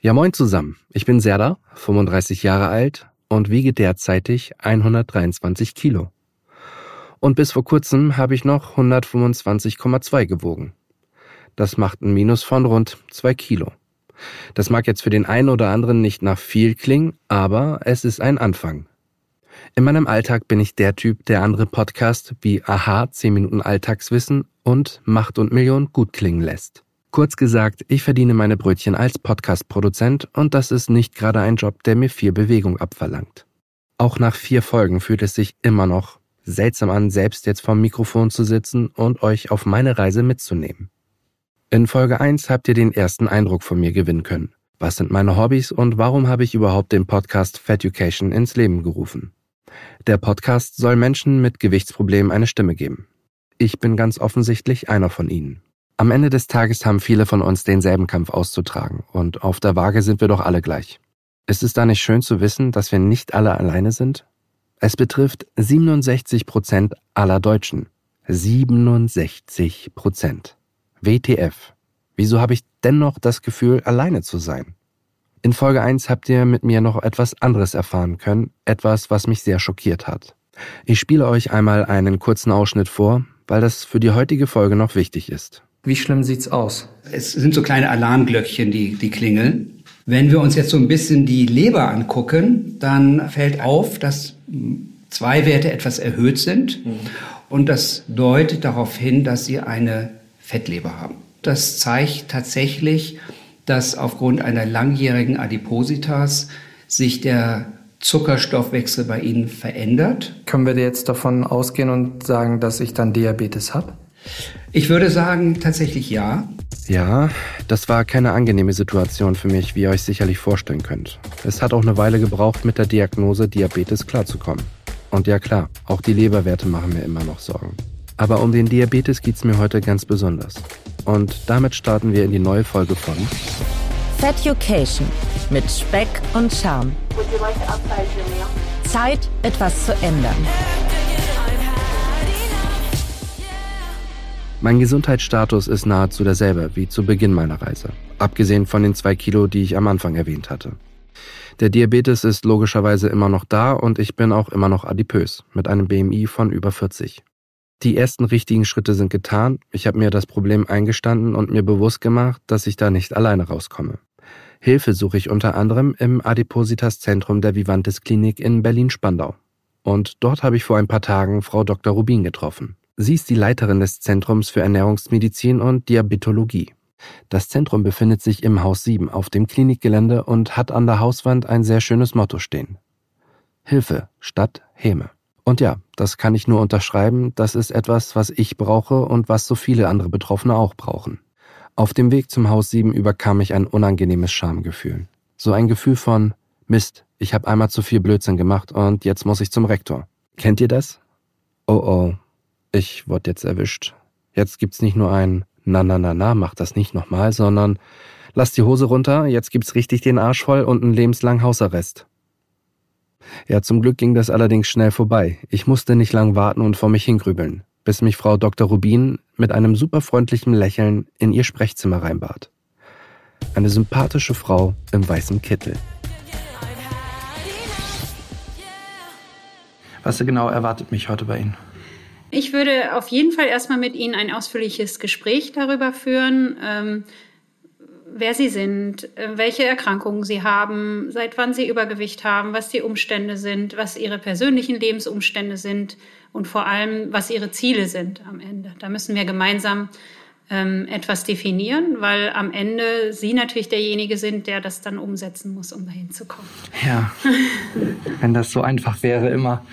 Ja, moin zusammen. Ich bin Serda, 35 Jahre alt und wiege derzeitig 123 Kilo. Und bis vor kurzem habe ich noch 125,2 gewogen. Das macht ein Minus von rund 2 Kilo. Das mag jetzt für den einen oder anderen nicht nach viel klingen, aber es ist ein Anfang. In meinem Alltag bin ich der Typ, der andere Podcasts wie Aha, 10 Minuten Alltagswissen und Macht und Million gut klingen lässt. Kurz gesagt, ich verdiene meine Brötchen als Podcast-Produzent und das ist nicht gerade ein Job, der mir viel Bewegung abverlangt. Auch nach vier Folgen fühlt es sich immer noch seltsam an, selbst jetzt vorm Mikrofon zu sitzen und euch auf meine Reise mitzunehmen. In Folge 1 habt ihr den ersten Eindruck von mir gewinnen können. Was sind meine Hobbys und warum habe ich überhaupt den Podcast Feducation ins Leben gerufen? Der Podcast soll Menschen mit Gewichtsproblemen eine Stimme geben. Ich bin ganz offensichtlich einer von ihnen. Am Ende des Tages haben viele von uns denselben Kampf auszutragen und auf der Waage sind wir doch alle gleich. Ist es da nicht schön zu wissen, dass wir nicht alle alleine sind? Es betrifft 67 Prozent aller Deutschen. 67 Prozent. WTF. Wieso habe ich dennoch das Gefühl, alleine zu sein? In Folge 1 habt ihr mit mir noch etwas anderes erfahren können, etwas, was mich sehr schockiert hat. Ich spiele euch einmal einen kurzen Ausschnitt vor, weil das für die heutige Folge noch wichtig ist. Wie schlimm sieht's aus? Es sind so kleine Alarmglöckchen, die, die klingeln. Wenn wir uns jetzt so ein bisschen die Leber angucken, dann fällt auf, dass zwei Werte etwas erhöht sind. Mhm. Und das deutet darauf hin, dass sie eine Fettleber haben. Das zeigt tatsächlich, dass aufgrund einer langjährigen Adipositas sich der Zuckerstoffwechsel bei Ihnen verändert. Können wir jetzt davon ausgehen und sagen, dass ich dann Diabetes habe? Ich würde sagen, tatsächlich ja. Ja, das war keine angenehme Situation für mich, wie ihr euch sicherlich vorstellen könnt. Es hat auch eine Weile gebraucht, mit der Diagnose Diabetes klarzukommen. Und ja klar, auch die Leberwerte machen mir immer noch Sorgen. Aber um den Diabetes geht's mir heute ganz besonders. Und damit starten wir in die neue Folge von Feducation mit Speck und Charme. Zeit, etwas zu ändern. Mein Gesundheitsstatus ist nahezu derselbe wie zu Beginn meiner Reise, abgesehen von den zwei Kilo, die ich am Anfang erwähnt hatte. Der Diabetes ist logischerweise immer noch da und ich bin auch immer noch adipös, mit einem BMI von über 40. Die ersten richtigen Schritte sind getan, ich habe mir das Problem eingestanden und mir bewusst gemacht, dass ich da nicht alleine rauskomme. Hilfe suche ich unter anderem im Adipositas-Zentrum der Vivantes Klinik in Berlin-Spandau. Und dort habe ich vor ein paar Tagen Frau Dr. Rubin getroffen. Sie ist die Leiterin des Zentrums für Ernährungsmedizin und Diabetologie. Das Zentrum befindet sich im Haus 7 auf dem Klinikgelände und hat an der Hauswand ein sehr schönes Motto stehen. Hilfe statt Häme. Und ja, das kann ich nur unterschreiben, das ist etwas, was ich brauche und was so viele andere Betroffene auch brauchen. Auf dem Weg zum Haus 7 überkam mich ein unangenehmes Schamgefühl. So ein Gefühl von Mist, ich habe einmal zu viel Blödsinn gemacht und jetzt muss ich zum Rektor. Kennt ihr das? Oh oh, ich wurde jetzt erwischt. Jetzt gibt's nicht nur ein Na na na na, mach das nicht nochmal, sondern lass die Hose runter, jetzt gibt's richtig den Arsch voll und einen lebenslangen Hausarrest. Ja, zum Glück ging das allerdings schnell vorbei. Ich musste nicht lang warten und vor mich hingrübeln, bis mich Frau Dr. Rubin mit einem superfreundlichen Lächeln in ihr Sprechzimmer reinbat. Eine sympathische Frau im weißen Kittel. Was genau erwartet mich heute bei Ihnen? Ich würde auf jeden Fall erstmal mit Ihnen ein ausführliches Gespräch darüber führen, ähm, wer Sie sind, äh, welche Erkrankungen Sie haben, seit wann Sie Übergewicht haben, was die Umstände sind, was Ihre persönlichen Lebensumstände sind und vor allem, was Ihre Ziele sind am Ende. Da müssen wir gemeinsam ähm, etwas definieren, weil am Ende Sie natürlich derjenige sind, der das dann umsetzen muss, um dahin zu kommen. Ja, wenn das so einfach wäre immer.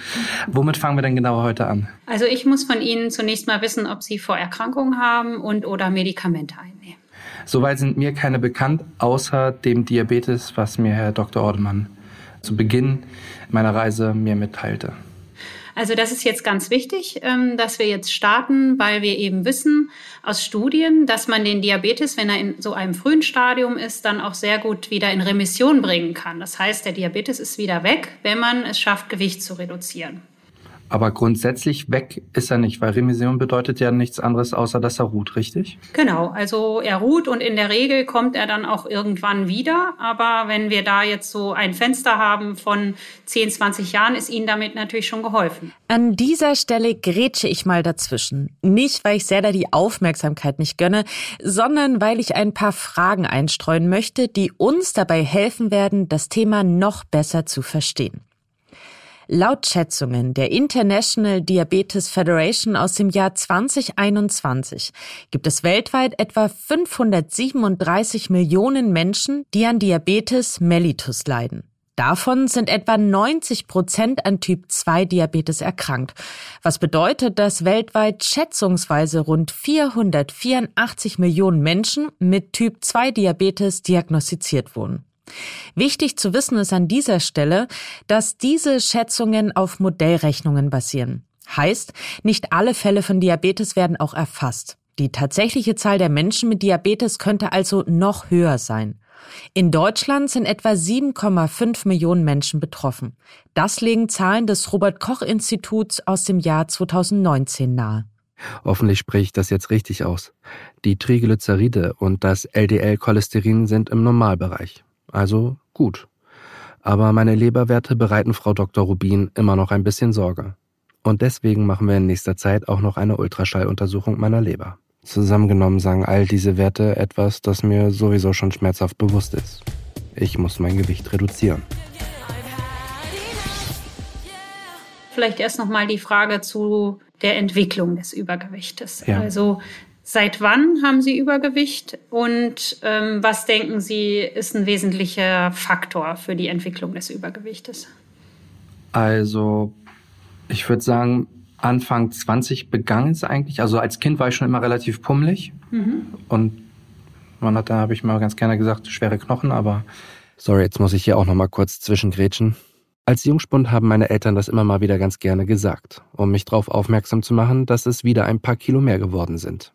Womit fangen wir denn genau heute an? Also ich muss von Ihnen zunächst mal wissen, ob Sie Vorerkrankungen haben und oder Medikamente einnehmen. Soweit sind mir keine bekannt, außer dem Diabetes, was mir Herr Dr. Ordemann zu Beginn meiner Reise mir mitteilte. Also das ist jetzt ganz wichtig, ähm, dass wir jetzt starten, weil wir eben wissen aus Studien, dass man den Diabetes, wenn er in so einem frühen Stadium ist, dann auch sehr gut wieder in Remission bringen kann. Das heißt, der Diabetes ist wieder weg, wenn man es schafft, Gewicht zu reduzieren. Aber grundsätzlich weg ist er nicht, weil Remission bedeutet ja nichts anderes, außer dass er ruht, richtig? Genau, also er ruht und in der Regel kommt er dann auch irgendwann wieder. Aber wenn wir da jetzt so ein Fenster haben von 10, 20 Jahren, ist Ihnen damit natürlich schon geholfen. An dieser Stelle grätsche ich mal dazwischen. Nicht, weil ich Serda die Aufmerksamkeit nicht gönne, sondern weil ich ein paar Fragen einstreuen möchte, die uns dabei helfen werden, das Thema noch besser zu verstehen. Laut Schätzungen der International Diabetes Federation aus dem Jahr 2021 gibt es weltweit etwa 537 Millionen Menschen, die an Diabetes mellitus leiden. Davon sind etwa 90 Prozent an Typ 2 Diabetes erkrankt, was bedeutet, dass weltweit schätzungsweise rund 484 Millionen Menschen mit Typ 2 Diabetes diagnostiziert wurden. Wichtig zu wissen ist an dieser Stelle, dass diese Schätzungen auf Modellrechnungen basieren. Heißt, nicht alle Fälle von Diabetes werden auch erfasst. Die tatsächliche Zahl der Menschen mit Diabetes könnte also noch höher sein. In Deutschland sind etwa 7,5 Millionen Menschen betroffen. Das legen Zahlen des Robert Koch Instituts aus dem Jahr 2019 nahe. Hoffentlich spreche ich das jetzt richtig aus. Die Triglyceride und das LDL-Cholesterin sind im Normalbereich. Also gut. Aber meine Leberwerte bereiten Frau Dr. Rubin immer noch ein bisschen Sorge. Und deswegen machen wir in nächster Zeit auch noch eine Ultraschalluntersuchung meiner Leber. Zusammengenommen sagen all diese Werte etwas, das mir sowieso schon schmerzhaft bewusst ist. Ich muss mein Gewicht reduzieren. Vielleicht erst noch mal die Frage zu der Entwicklung des Übergewichtes. Ja. Also Seit wann haben Sie Übergewicht und ähm, was denken Sie ist ein wesentlicher Faktor für die Entwicklung des Übergewichtes? Also, ich würde sagen, Anfang 20 begann es eigentlich. Also als Kind war ich schon immer relativ pummelig mhm. und man hat da habe ich mal ganz gerne gesagt schwere Knochen, aber sorry, jetzt muss ich hier auch noch mal kurz zwischengrätschen. Als Jungspund haben meine Eltern das immer mal wieder ganz gerne gesagt, um mich darauf aufmerksam zu machen, dass es wieder ein paar Kilo mehr geworden sind.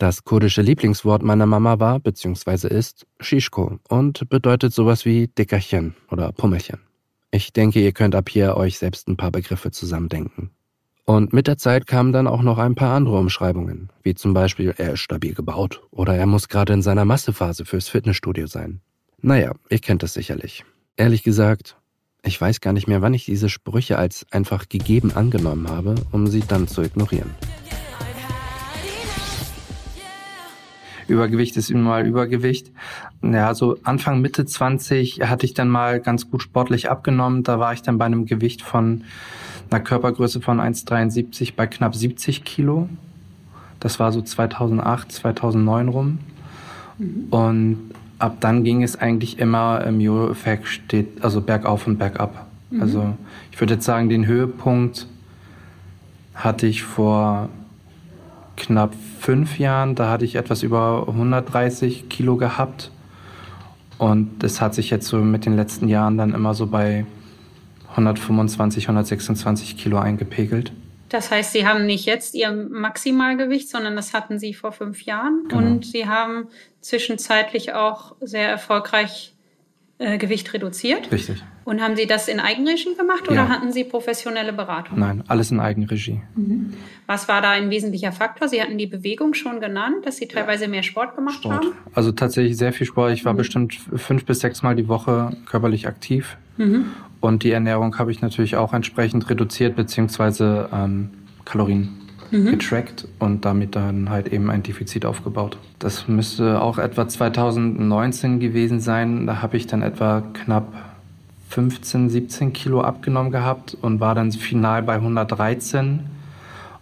Das kurdische Lieblingswort meiner Mama war bzw. ist Shishko und bedeutet sowas wie Dickerchen oder Pummelchen. Ich denke, ihr könnt ab hier euch selbst ein paar Begriffe zusammendenken. Und mit der Zeit kamen dann auch noch ein paar andere Umschreibungen, wie zum Beispiel er ist stabil gebaut oder er muss gerade in seiner Massephase fürs Fitnessstudio sein. Naja, ihr kennt es sicherlich. Ehrlich gesagt, ich weiß gar nicht mehr, wann ich diese Sprüche als einfach gegeben angenommen habe, um sie dann zu ignorieren. Übergewicht ist immer mal Übergewicht. Ja, so Anfang, Mitte 20 hatte ich dann mal ganz gut sportlich abgenommen. Da war ich dann bei einem Gewicht von einer Körpergröße von 1,73 bei knapp 70 Kilo. Das war so 2008, 2009 rum. Mhm. Und ab dann ging es eigentlich immer im Jojo-Effekt steht, also bergauf und bergab. Mhm. Also ich würde jetzt sagen, den Höhepunkt hatte ich vor knapp fünf Jahren. Da hatte ich etwas über 130 Kilo gehabt. Und das hat sich jetzt so mit den letzten Jahren dann immer so bei 125, 126 Kilo eingepegelt. Das heißt, Sie haben nicht jetzt Ihr Maximalgewicht, sondern das hatten Sie vor fünf Jahren. Genau. Und Sie haben zwischenzeitlich auch sehr erfolgreich äh, Gewicht reduziert. Richtig. Und haben Sie das in Eigenregie gemacht oder ja. hatten Sie professionelle Beratung? Nein, alles in Eigenregie. Mhm. Was war da ein wesentlicher Faktor? Sie hatten die Bewegung schon genannt, dass Sie teilweise mehr Sport gemacht Sport. haben. Also tatsächlich sehr viel Sport. Ich war mhm. bestimmt fünf bis sechs Mal die Woche körperlich aktiv. Mhm. Und die Ernährung habe ich natürlich auch entsprechend reduziert, beziehungsweise ähm, Kalorien mhm. getrackt und damit dann halt eben ein Defizit aufgebaut. Das müsste auch etwa 2019 gewesen sein. Da habe ich dann etwa knapp 15, 17 Kilo abgenommen gehabt und war dann final bei 113.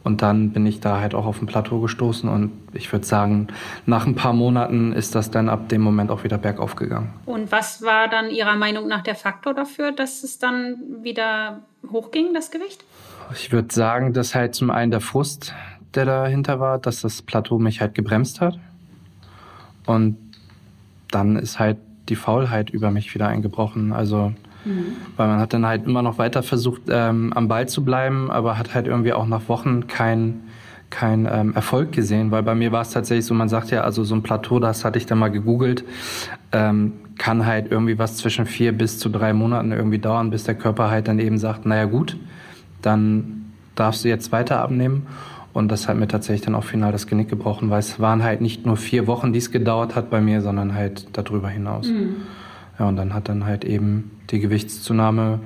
Und dann bin ich da halt auch auf ein Plateau gestoßen und ich würde sagen, nach ein paar Monaten ist das dann ab dem Moment auch wieder bergauf gegangen. Und was war dann Ihrer Meinung nach der Faktor dafür, dass es dann wieder hochging, das Gewicht? Ich würde sagen, dass halt zum einen der Frust, der dahinter war, dass das Plateau mich halt gebremst hat. Und dann ist halt die Faulheit über mich wieder eingebrochen. Also, mhm. weil man hat dann halt immer noch weiter versucht, ähm, am Ball zu bleiben, aber hat halt irgendwie auch nach Wochen kein kein ähm, Erfolg gesehen, weil bei mir war es tatsächlich so, man sagt ja, also so ein Plateau, das hatte ich dann mal gegoogelt, ähm, kann halt irgendwie was zwischen vier bis zu drei Monaten irgendwie dauern, bis der Körper halt dann eben sagt, naja gut, dann darfst du jetzt weiter abnehmen? Und das hat mir tatsächlich dann auch final das Genick gebrochen, weil es waren halt nicht nur vier Wochen, die es gedauert hat bei mir, sondern halt darüber hinaus. Mhm. Ja, und dann hat dann halt eben die Gewichtszunahme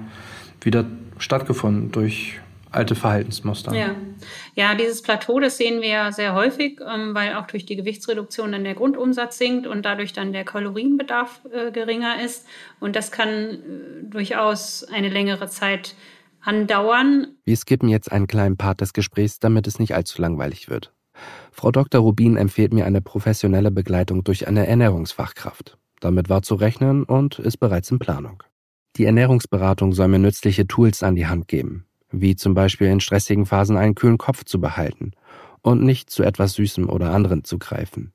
wieder stattgefunden durch alte Verhaltensmuster. Ja. ja, dieses Plateau, das sehen wir ja sehr häufig, ähm, weil auch durch die Gewichtsreduktion dann der Grundumsatz sinkt und dadurch dann der Kalorienbedarf äh, geringer ist. Und das kann äh, durchaus eine längere Zeit andauern. Wir skippen jetzt einen kleinen Part des Gesprächs, damit es nicht allzu langweilig wird. Frau Dr. Rubin empfiehlt mir eine professionelle Begleitung durch eine Ernährungsfachkraft. Damit war zu rechnen und ist bereits in Planung. Die Ernährungsberatung soll mir nützliche Tools an die Hand geben, wie zum Beispiel in stressigen Phasen einen kühlen Kopf zu behalten und nicht zu etwas Süßem oder anderem zu greifen.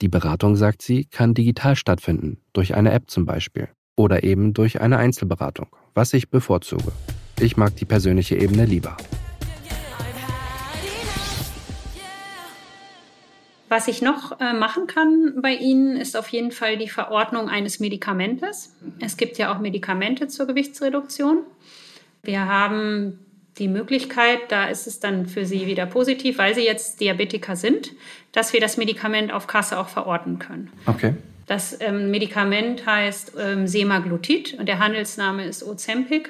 Die Beratung, sagt sie, kann digital stattfinden, durch eine App zum Beispiel, oder eben durch eine Einzelberatung, was ich bevorzuge. Ich mag die persönliche Ebene lieber. Was ich noch äh, machen kann bei Ihnen, ist auf jeden Fall die Verordnung eines Medikamentes. Es gibt ja auch Medikamente zur Gewichtsreduktion. Wir haben die Möglichkeit, da ist es dann für Sie wieder positiv, weil Sie jetzt Diabetiker sind, dass wir das Medikament auf Kasse auch verordnen können. Okay. Das ähm, Medikament heißt ähm, Semaglutid und der Handelsname ist Ozempic.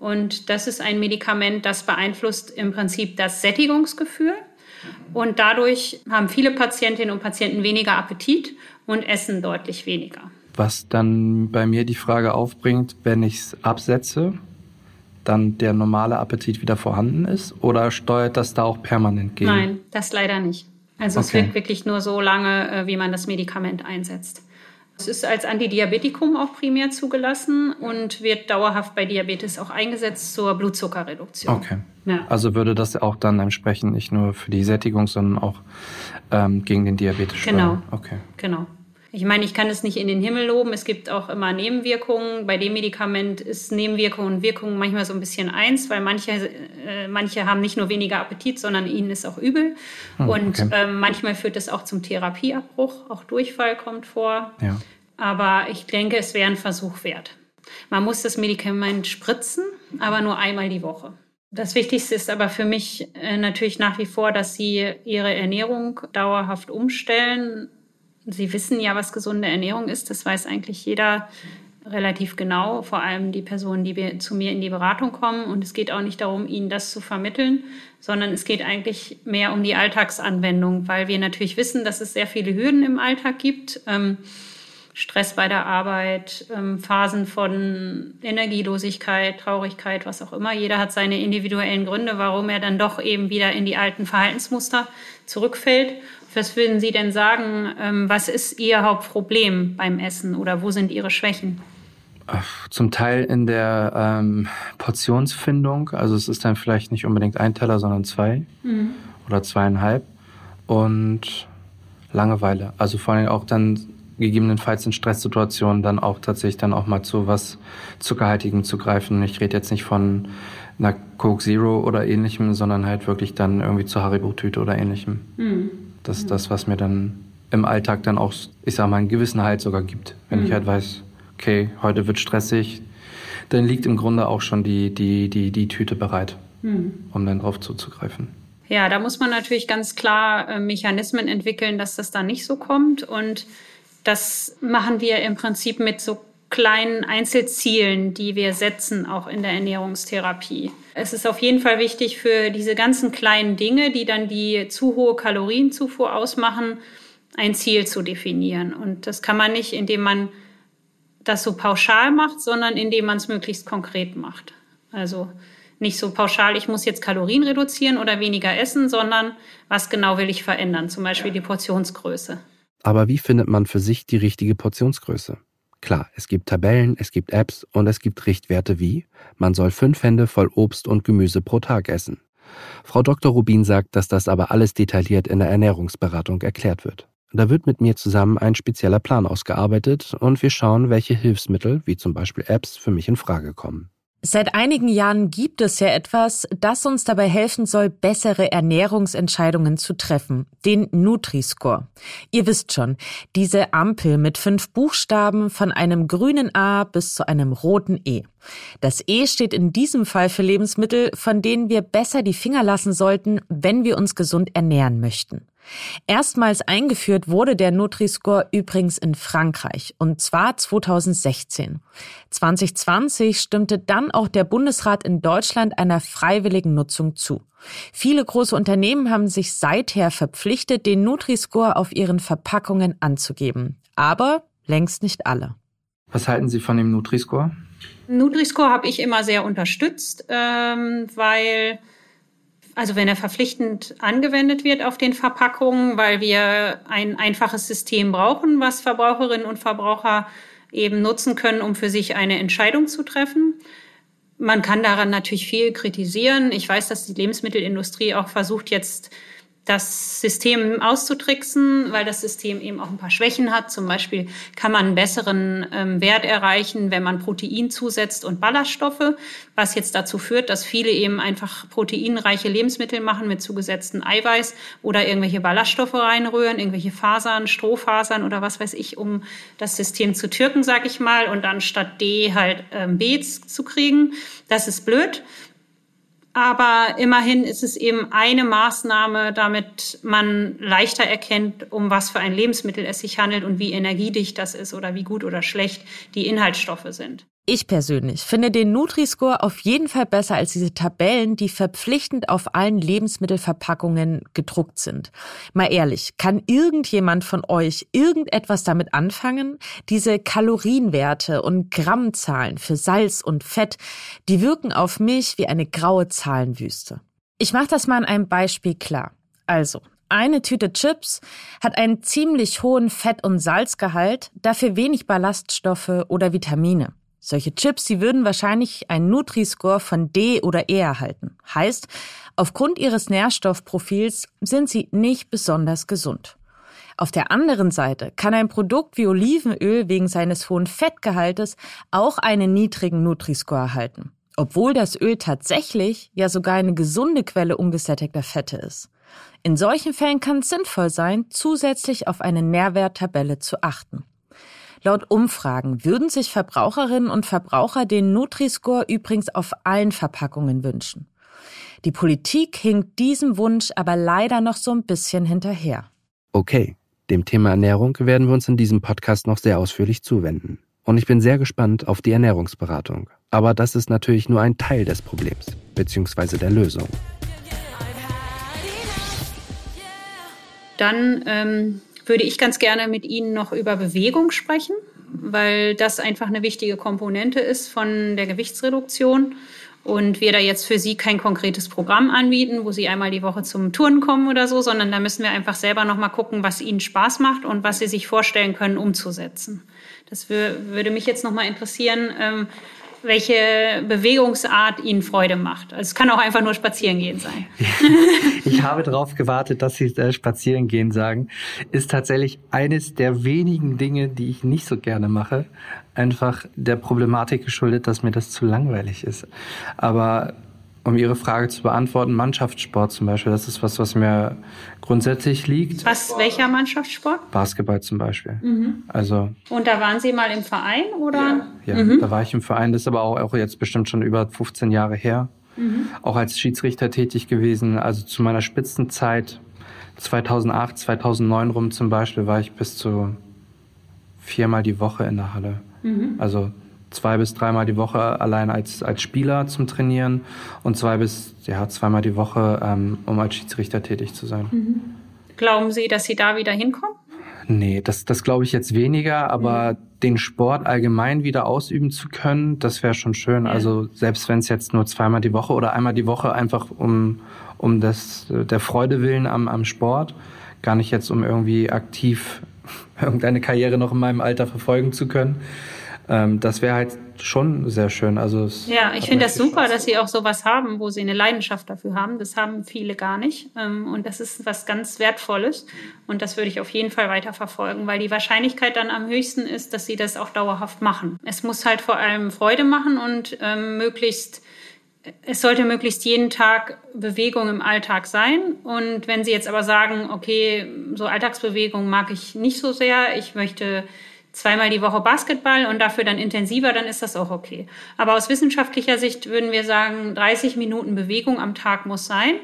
Und das ist ein Medikament, das beeinflusst im Prinzip das Sättigungsgefühl. Und dadurch haben viele Patientinnen und Patienten weniger Appetit und essen deutlich weniger. Was dann bei mir die Frage aufbringt, wenn ich es absetze, dann der normale Appetit wieder vorhanden ist? Oder steuert das da auch permanent gegen? Nein, das leider nicht. Also okay. es wirkt wirklich nur so lange, äh, wie man das Medikament einsetzt. Es ist als Antidiabetikum auch primär zugelassen und wird dauerhaft bei Diabetes auch eingesetzt zur Blutzuckerreduktion. Okay. Ja. Also würde das auch dann entsprechend nicht nur für die Sättigung, sondern auch ähm, gegen den Diabetes Genau. Okay. Genau. Ich meine, ich kann es nicht in den Himmel loben. Es gibt auch immer Nebenwirkungen. Bei dem Medikament ist Nebenwirkung und Wirkung manchmal so ein bisschen eins, weil manche, äh, manche haben nicht nur weniger Appetit, sondern ihnen ist auch übel. Hm, und okay. ähm, manchmal führt es auch zum Therapieabbruch. Auch Durchfall kommt vor. Ja. Aber ich denke, es wäre ein Versuch wert. Man muss das Medikament spritzen, aber nur einmal die Woche. Das Wichtigste ist aber für mich äh, natürlich nach wie vor, dass Sie Ihre Ernährung dauerhaft umstellen Sie wissen ja, was gesunde Ernährung ist. Das weiß eigentlich jeder relativ genau, vor allem die Personen, die zu mir in die Beratung kommen. Und es geht auch nicht darum, ihnen das zu vermitteln, sondern es geht eigentlich mehr um die Alltagsanwendung, weil wir natürlich wissen, dass es sehr viele Hürden im Alltag gibt. Ähm, Stress bei der Arbeit, ähm, Phasen von Energielosigkeit, Traurigkeit, was auch immer. Jeder hat seine individuellen Gründe, warum er dann doch eben wieder in die alten Verhaltensmuster zurückfällt. Was würden Sie denn sagen, ähm, was ist Ihr Hauptproblem beim Essen oder wo sind Ihre Schwächen? Zum Teil in der ähm, Portionsfindung. Also es ist dann vielleicht nicht unbedingt ein Teller, sondern zwei mhm. oder zweieinhalb. Und Langeweile. Also vor allem auch dann gegebenenfalls in Stresssituationen dann auch tatsächlich dann auch mal zu was Zuckerhaltigem zu greifen. Ich rede jetzt nicht von einer Coke Zero oder ähnlichem, sondern halt wirklich dann irgendwie zur Haribo-Tüte oder ähnlichem. Mhm. Das ist das, was mir dann im Alltag dann auch, ich sag mal, einen gewissen Halt sogar gibt. Wenn mhm. ich halt weiß, okay, heute wird stressig, dann liegt im Grunde auch schon die, die, die, die Tüte bereit, mhm. um dann drauf zuzugreifen. Ja, da muss man natürlich ganz klar äh, Mechanismen entwickeln, dass das dann nicht so kommt. Und das machen wir im Prinzip mit so kleinen Einzelzielen, die wir setzen, auch in der Ernährungstherapie. Es ist auf jeden Fall wichtig für diese ganzen kleinen Dinge, die dann die zu hohe Kalorienzufuhr ausmachen, ein Ziel zu definieren. Und das kann man nicht, indem man das so pauschal macht, sondern indem man es möglichst konkret macht. Also nicht so pauschal, ich muss jetzt Kalorien reduzieren oder weniger essen, sondern was genau will ich verändern, zum Beispiel die Portionsgröße. Aber wie findet man für sich die richtige Portionsgröße? Klar, es gibt Tabellen, es gibt Apps und es gibt Richtwerte wie, man soll fünf Hände voll Obst und Gemüse pro Tag essen. Frau Dr. Rubin sagt, dass das aber alles detailliert in der Ernährungsberatung erklärt wird. Da wird mit mir zusammen ein spezieller Plan ausgearbeitet und wir schauen, welche Hilfsmittel, wie zum Beispiel Apps, für mich in Frage kommen. Seit einigen Jahren gibt es ja etwas, das uns dabei helfen soll, bessere Ernährungsentscheidungen zu treffen, den Nutri-Score. Ihr wisst schon, diese Ampel mit fünf Buchstaben von einem grünen A bis zu einem roten E. Das E steht in diesem Fall für Lebensmittel, von denen wir besser die Finger lassen sollten, wenn wir uns gesund ernähren möchten. Erstmals eingeführt wurde der Nutri-Score übrigens in Frankreich und zwar 2016. 2020 stimmte dann auch der Bundesrat in Deutschland einer freiwilligen Nutzung zu. Viele große Unternehmen haben sich seither verpflichtet, den Nutri-Score auf ihren Verpackungen anzugeben. Aber längst nicht alle. Was halten Sie von dem Nutri-Score? Nutri-Score habe ich immer sehr unterstützt, ähm, weil also wenn er verpflichtend angewendet wird auf den Verpackungen, weil wir ein einfaches System brauchen, was Verbraucherinnen und Verbraucher eben nutzen können, um für sich eine Entscheidung zu treffen. Man kann daran natürlich viel kritisieren. Ich weiß, dass die Lebensmittelindustrie auch versucht, jetzt das System auszutricksen, weil das System eben auch ein paar Schwächen hat. Zum Beispiel kann man einen besseren ähm, Wert erreichen, wenn man Protein zusetzt und Ballaststoffe, was jetzt dazu führt, dass viele eben einfach proteinreiche Lebensmittel machen mit zugesetztem Eiweiß oder irgendwelche Ballaststoffe reinrühren, irgendwelche Fasern, Strohfasern oder was weiß ich, um das System zu türken, sag ich mal, und dann statt D halt ähm, B zu kriegen. Das ist blöd. Aber immerhin ist es eben eine Maßnahme, damit man leichter erkennt, um was für ein Lebensmittel es sich handelt und wie energiedicht das ist oder wie gut oder schlecht die Inhaltsstoffe sind. Ich persönlich finde den Nutri-Score auf jeden Fall besser als diese Tabellen, die verpflichtend auf allen Lebensmittelverpackungen gedruckt sind. Mal ehrlich, kann irgendjemand von euch irgendetwas damit anfangen? Diese Kalorienwerte und Grammzahlen für Salz und Fett, die wirken auf mich wie eine graue Zahlenwüste. Ich mache das mal an einem Beispiel klar. Also, eine Tüte Chips hat einen ziemlich hohen Fett- und Salzgehalt, dafür wenig Ballaststoffe oder Vitamine. Solche Chips, sie würden wahrscheinlich einen Nutri-Score von D oder E erhalten. Heißt, aufgrund ihres Nährstoffprofils sind sie nicht besonders gesund. Auf der anderen Seite kann ein Produkt wie Olivenöl wegen seines hohen Fettgehaltes auch einen niedrigen Nutri-Score erhalten, obwohl das Öl tatsächlich ja sogar eine gesunde Quelle ungesättigter Fette ist. In solchen Fällen kann es sinnvoll sein, zusätzlich auf eine Nährwerttabelle zu achten. Laut Umfragen würden sich Verbraucherinnen und Verbraucher den Nutri-Score übrigens auf allen Verpackungen wünschen. Die Politik hinkt diesem Wunsch aber leider noch so ein bisschen hinterher. Okay, dem Thema Ernährung werden wir uns in diesem Podcast noch sehr ausführlich zuwenden. Und ich bin sehr gespannt auf die Ernährungsberatung. Aber das ist natürlich nur ein Teil des Problems, beziehungsweise der Lösung. Dann ähm, würde ich ganz gerne mit Ihnen noch über Bewegung sprechen, weil das einfach eine wichtige Komponente ist von der Gewichtsreduktion. Und wir da jetzt für Sie kein konkretes Programm anbieten, wo Sie einmal die Woche zum Touren kommen oder so, sondern da müssen wir einfach selber nochmal gucken, was Ihnen Spaß macht und was Sie sich vorstellen können, umzusetzen. Das würde mich jetzt nochmal interessieren. Welche Bewegungsart Ihnen Freude macht. Also es kann auch einfach nur spazieren gehen sein. ich habe darauf gewartet, dass Sie äh, spazieren gehen sagen. Ist tatsächlich eines der wenigen Dinge, die ich nicht so gerne mache. Einfach der Problematik geschuldet, dass mir das zu langweilig ist. Aber um Ihre Frage zu beantworten, Mannschaftssport zum Beispiel, das ist was, was mir grundsätzlich liegt. Was, welcher Mannschaftssport? Basketball zum Beispiel. Mhm. Also. Und da waren Sie mal im Verein, oder? Ja, ja mhm. da war ich im Verein. Das ist aber auch, auch jetzt bestimmt schon über 15 Jahre her. Mhm. Auch als Schiedsrichter tätig gewesen. Also zu meiner Spitzenzeit 2008, 2009 rum zum Beispiel war ich bis zu viermal die Woche in der Halle. Mhm. Also zwei bis dreimal die Woche allein als, als Spieler zum Trainieren und zwei bis ja, zweimal die Woche, ähm, um als Schiedsrichter tätig zu sein. Mhm. Glauben Sie, dass Sie da wieder hinkommen? Nee, das, das glaube ich jetzt weniger, aber mhm. den Sport allgemein wieder ausüben zu können, das wäre schon schön. Ja. Also selbst wenn es jetzt nur zweimal die Woche oder einmal die Woche einfach um, um das, der Freude willen am, am Sport, gar nicht jetzt um irgendwie aktiv irgendeine Karriere noch in meinem Alter verfolgen zu können Ähm, das wäre halt schon sehr schön. Also ja, ich finde das super, Spaß. dass Sie auch sowas haben, wo Sie eine Leidenschaft dafür haben. Das haben viele gar nicht. Ähm, und das ist was ganz Wertvolles. Und das würde ich auf jeden Fall weiter verfolgen, weil die Wahrscheinlichkeit dann am höchsten ist, dass Sie das auch dauerhaft machen. Es muss halt vor allem Freude machen und ähm, möglichst es sollte möglichst jeden Tag Bewegung im Alltag sein. Und wenn Sie jetzt aber sagen, okay, so Alltagsbewegung mag ich nicht so sehr, ich möchte zweimal die Woche Basketball und dafür dann intensiver, dann ist das auch okay. Aber aus wissenschaftlicher Sicht würden wir sagen, 30 Minuten Bewegung am Tag muss sein.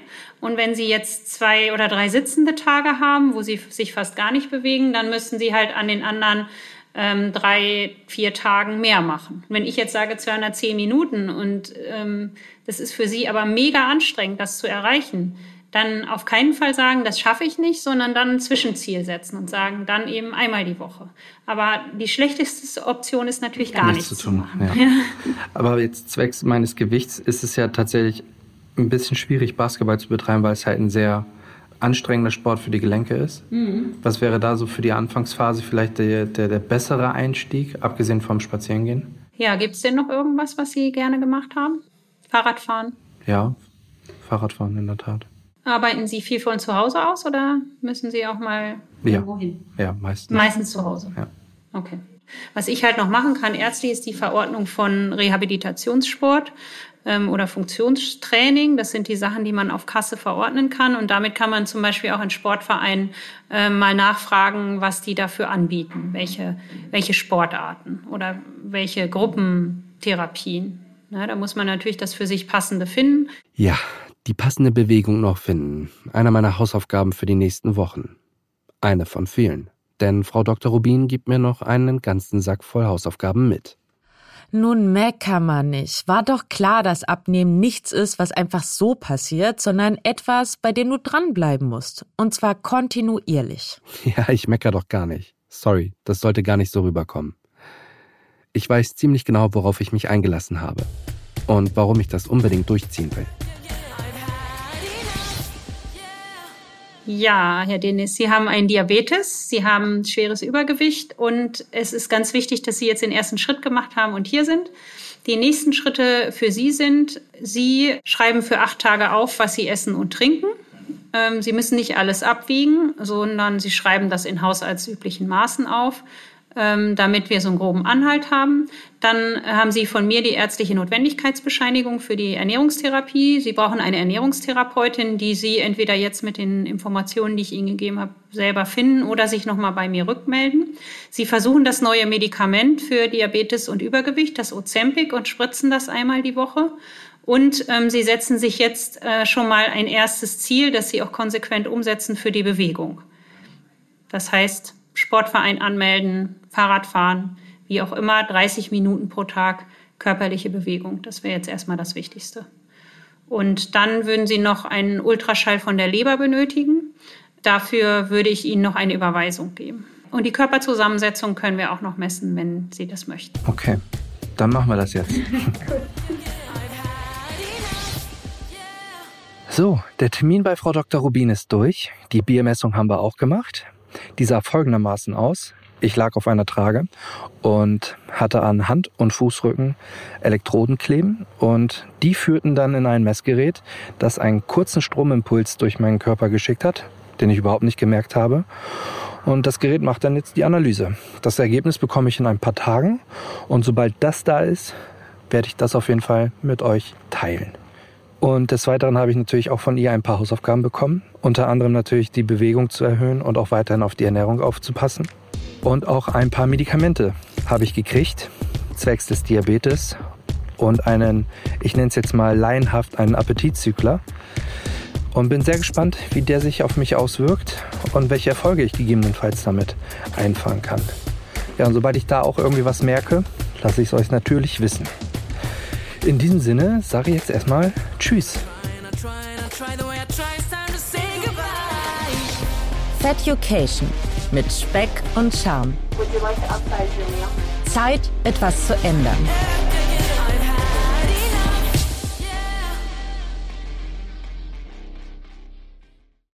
Und wenn Sie jetzt zwei oder drei sitzende Tage haben, wo Sie sich fast gar nicht bewegen, dann müssten Sie halt an den anderen ähm, drei, vier Tagen mehr machen. Wenn ich jetzt sage 210 Minuten und ähm, das ist für Sie aber mega anstrengend, das zu erreichen, dann auf keinen Fall sagen, das schaffe ich nicht, sondern dann ein Zwischenziel setzen und sagen, dann eben einmal die Woche. Aber die schlechteste Option ist natürlich gar nichts, nichts zu tun. Zu ja. Ja. Aber jetzt zwecks meines Gewichts ist es ja tatsächlich ein bisschen schwierig, Basketball zu betreiben, weil es halt ein sehr anstrengender Sport für die Gelenke ist. Mhm. Was wäre da so für die Anfangsphase vielleicht der, der, der bessere Einstieg, abgesehen vom Spazierengehen? Ja, gibt es denn noch irgendwas, was Sie gerne gemacht haben? Fahrradfahren? Ja, Fahrradfahren in der Tat. Arbeiten Sie viel von zu Hause aus oder müssen Sie auch mal ja. irgendwo hin? Ja, meistens. Meistens zu Hause. Ja. Okay. Was ich halt noch machen kann, ärztlich, ist die Verordnung von Rehabilitationssport ähm, oder Funktionstraining. Das sind die Sachen, die man auf Kasse verordnen kann. Und damit kann man zum Beispiel auch in Sportvereinen äh, mal nachfragen, was die dafür anbieten, welche, welche Sportarten oder welche Gruppentherapien. Ja, da muss man natürlich das für sich passende finden. Ja, die passende Bewegung noch finden. Einer meiner Hausaufgaben für die nächsten Wochen. Eine von vielen. Denn Frau Dr. Rubin gibt mir noch einen ganzen Sack voll Hausaufgaben mit. Nun mecker man nicht. War doch klar, dass Abnehmen nichts ist, was einfach so passiert, sondern etwas, bei dem du dranbleiben musst. Und zwar kontinuierlich. Ja, ich mecker doch gar nicht. Sorry, das sollte gar nicht so rüberkommen. Ich weiß ziemlich genau, worauf ich mich eingelassen habe. Und warum ich das unbedingt durchziehen will. Ja, Herr Denis, Sie haben einen Diabetes, Sie haben schweres Übergewicht und es ist ganz wichtig, dass Sie jetzt den ersten Schritt gemacht haben und hier sind. Die nächsten Schritte für Sie sind, Sie schreiben für acht Tage auf, was Sie essen und trinken. Ähm, Sie müssen nicht alles abwiegen, sondern Sie schreiben das in haushaltsüblichen Maßen auf ähm, damit wir so einen groben Anhalt haben. Dann haben Sie von mir die ärztliche Notwendigkeitsbescheinigung für die Ernährungstherapie. Sie brauchen eine Ernährungstherapeutin, die Sie entweder jetzt mit den Informationen, die ich Ihnen gegeben habe, selber finden oder sich nochmal bei mir rückmelden. Sie versuchen das neue Medikament für Diabetes und Übergewicht, das Ozempic, und spritzen das einmal die Woche. Und ähm, sie setzen sich jetzt äh, schon mal ein erstes Ziel, das sie auch konsequent umsetzen für die Bewegung. Das heißt, Sportverein anmelden, Fahrradfahren, wie auch immer, 30 Minuten pro Tag körperliche Bewegung. Das wäre jetzt erstmal das Wichtigste. Und dann würden Sie noch einen Ultraschall von der Leber benötigen. Dafür würde ich Ihnen noch eine Überweisung geben. Und die Körperzusammensetzung können wir auch noch messen, wenn Sie das möchten. Okay, dann machen wir das jetzt. so, der Termin bei Frau Dr. Rubin ist durch. Die Biermessung haben wir auch gemacht. Die sah folgendermaßen aus. Ich lag auf einer Trage und hatte an Hand- und Fußrücken Elektroden kleben und die führten dann in ein Messgerät, das einen kurzen Stromimpuls durch meinen Körper geschickt hat, den ich überhaupt nicht gemerkt habe. Und das Gerät macht dann jetzt die Analyse. Das Ergebnis bekomme ich in ein paar Tagen und sobald das da ist, werde ich das auf jeden Fall mit euch teilen. Und des Weiteren habe ich natürlich auch von ihr ein paar Hausaufgaben bekommen. Unter anderem natürlich die Bewegung zu erhöhen und auch weiterhin auf die Ernährung aufzupassen. Und auch ein paar Medikamente habe ich gekriegt, zwecks des Diabetes und einen, ich nenne es jetzt mal laienhaft, einen Appetitzügler. Und bin sehr gespannt, wie der sich auf mich auswirkt und welche Erfolge ich gegebenenfalls damit einfahren kann. Ja, und sobald ich da auch irgendwie was merke, lasse ich es euch natürlich wissen. In diesem Sinne sage ich jetzt erstmal Tschüss. Feducation mit Speck und Charme. Zeit, etwas zu ändern.